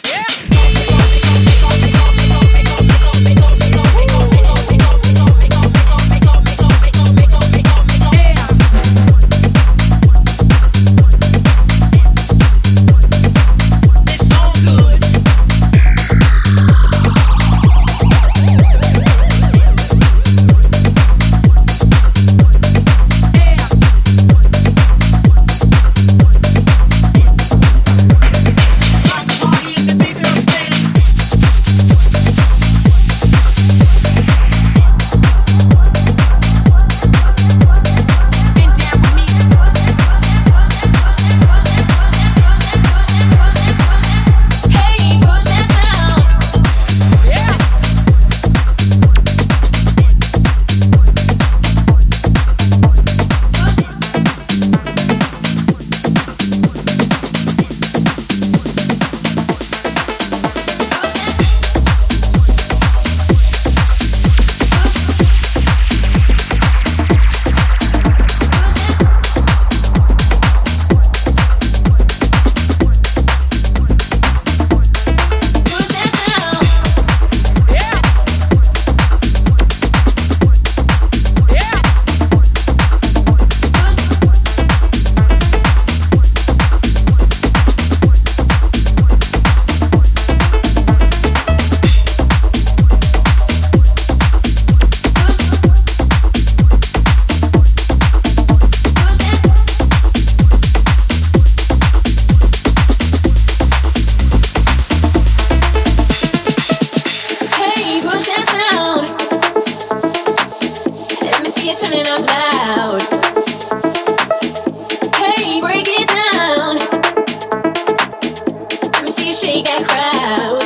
Yeah. shake that crowd.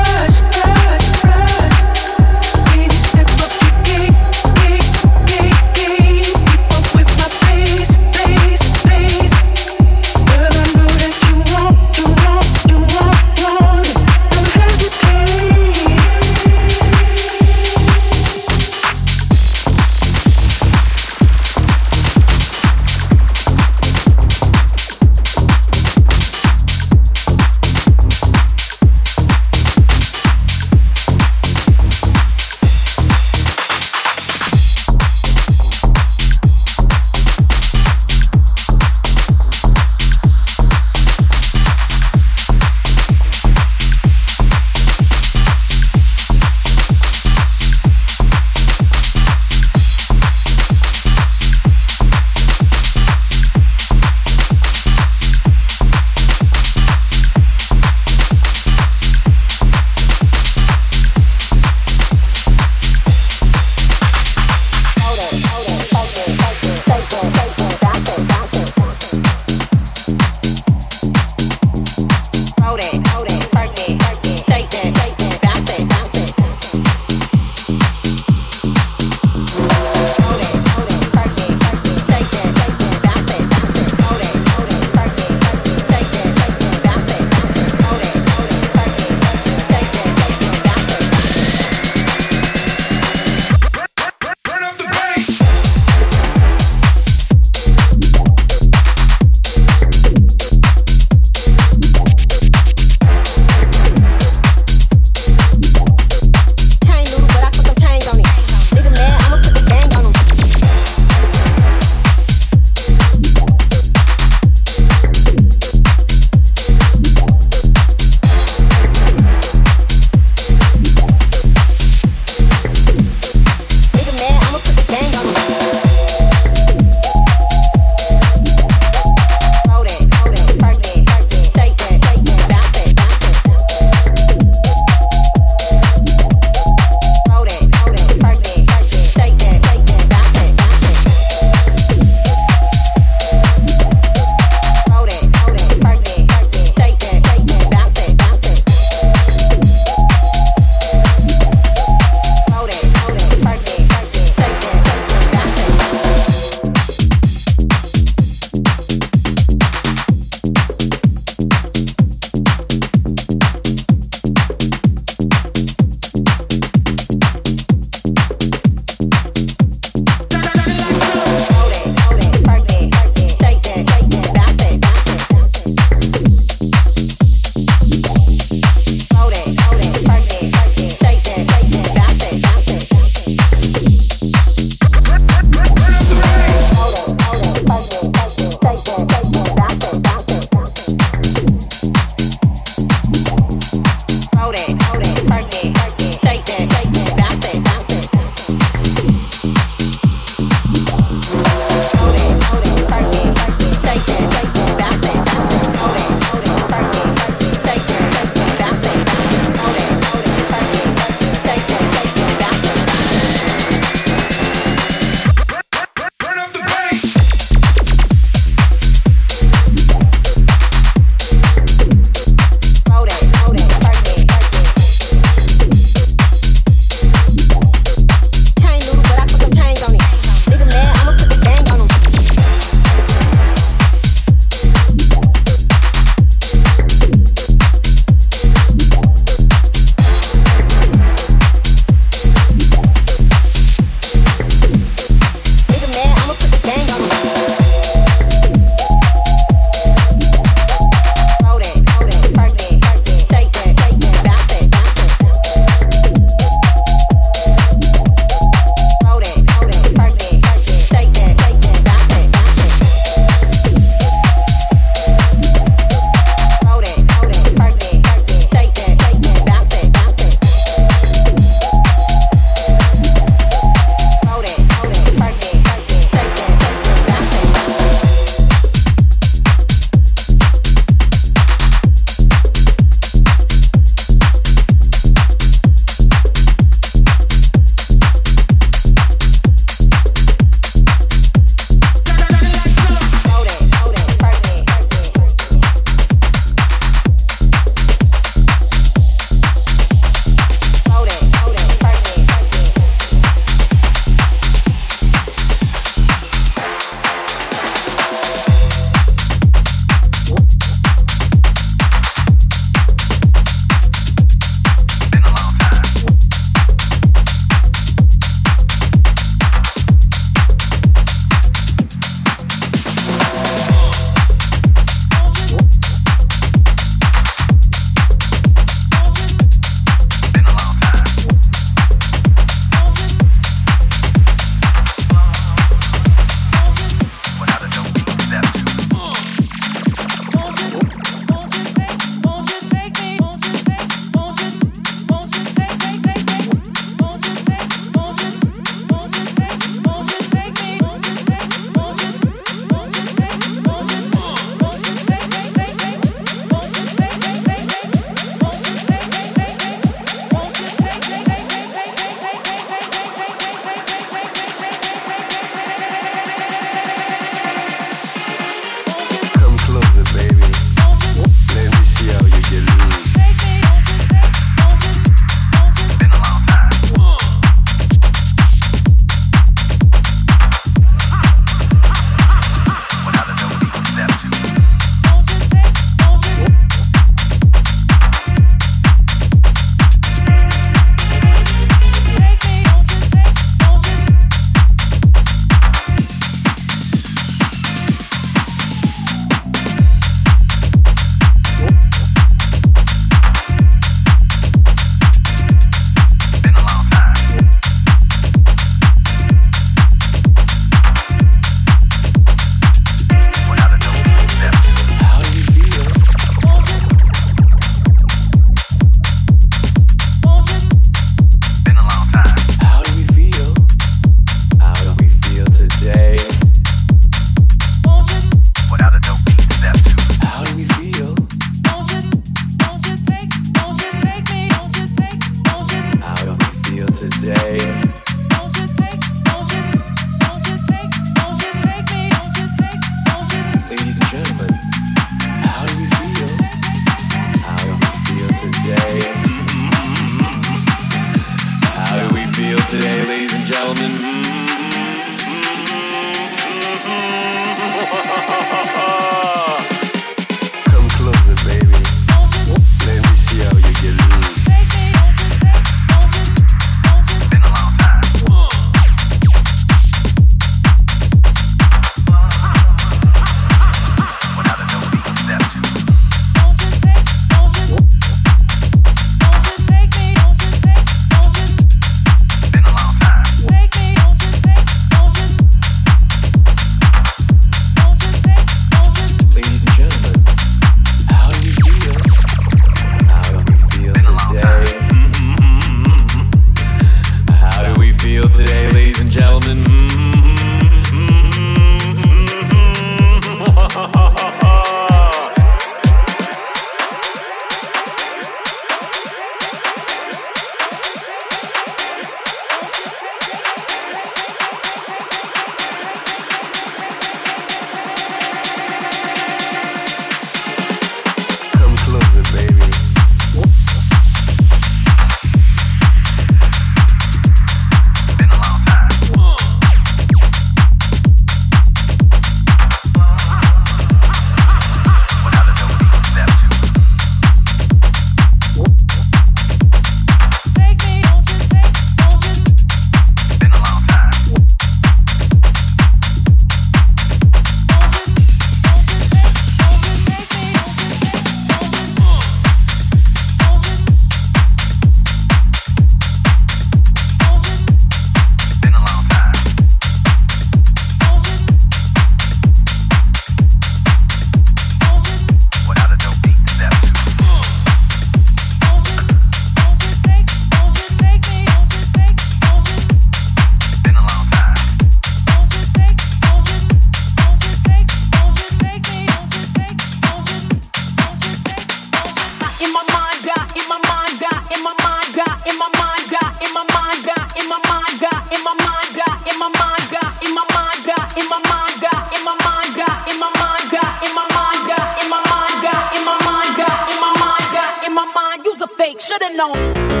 should have known.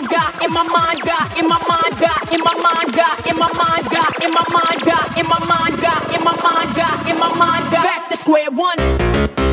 in my mind got in my mind got in my mind got in my mind got in my mind got in my mind got in my mind got in my mind got back to square one.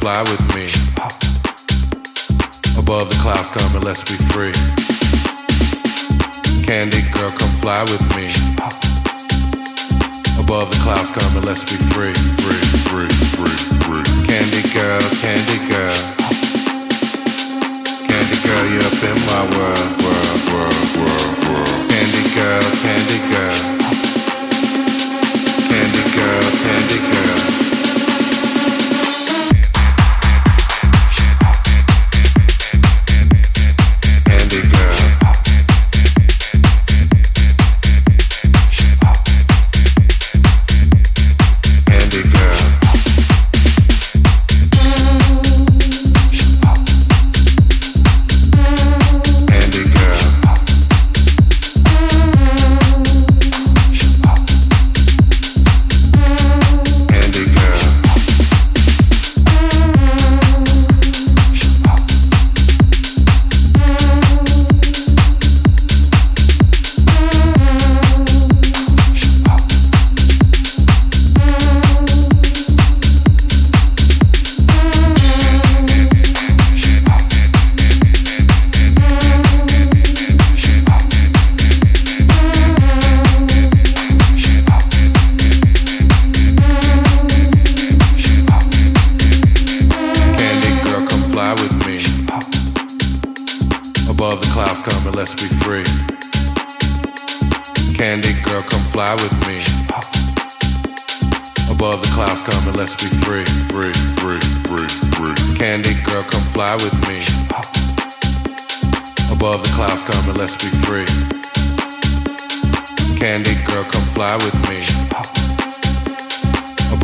Fly with me. Above the clouds come and let's be free. Candy girl, come fly with me. Above the clouds come and let's be free. Free, free, free, free. Candy girl, candy girl. Candy girl, you're up in my world, world, world, world, world. Candy girl, candy girl. Candy girl, candy girl.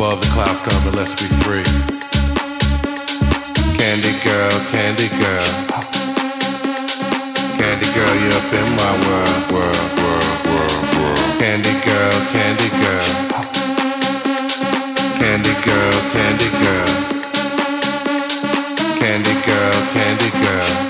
above the clouds come and let's be free. Candy girl, candy girl. Candy girl, you're up in my world, world, world, world, world. Candy girl, candy girl. Candy girl, candy girl. Candy girl, candy girl.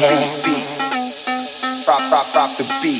Drop, drop, drop the beat.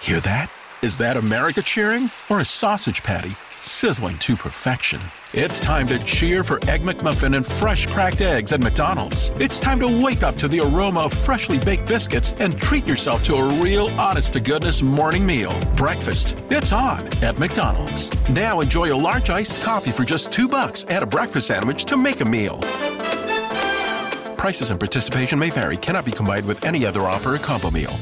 Hear that? Is that America cheering or a sausage patty? sizzling to perfection. It's time to cheer for Egg McMuffin and fresh cracked eggs at McDonald's. It's time to wake up to the aroma of freshly baked biscuits and treat yourself to a real honest to goodness morning meal. Breakfast. It's on at McDonald's. Now enjoy a large iced coffee for just two bucks and a breakfast sandwich to make a meal. Prices and participation may vary, cannot be combined with any other offer or combo meal.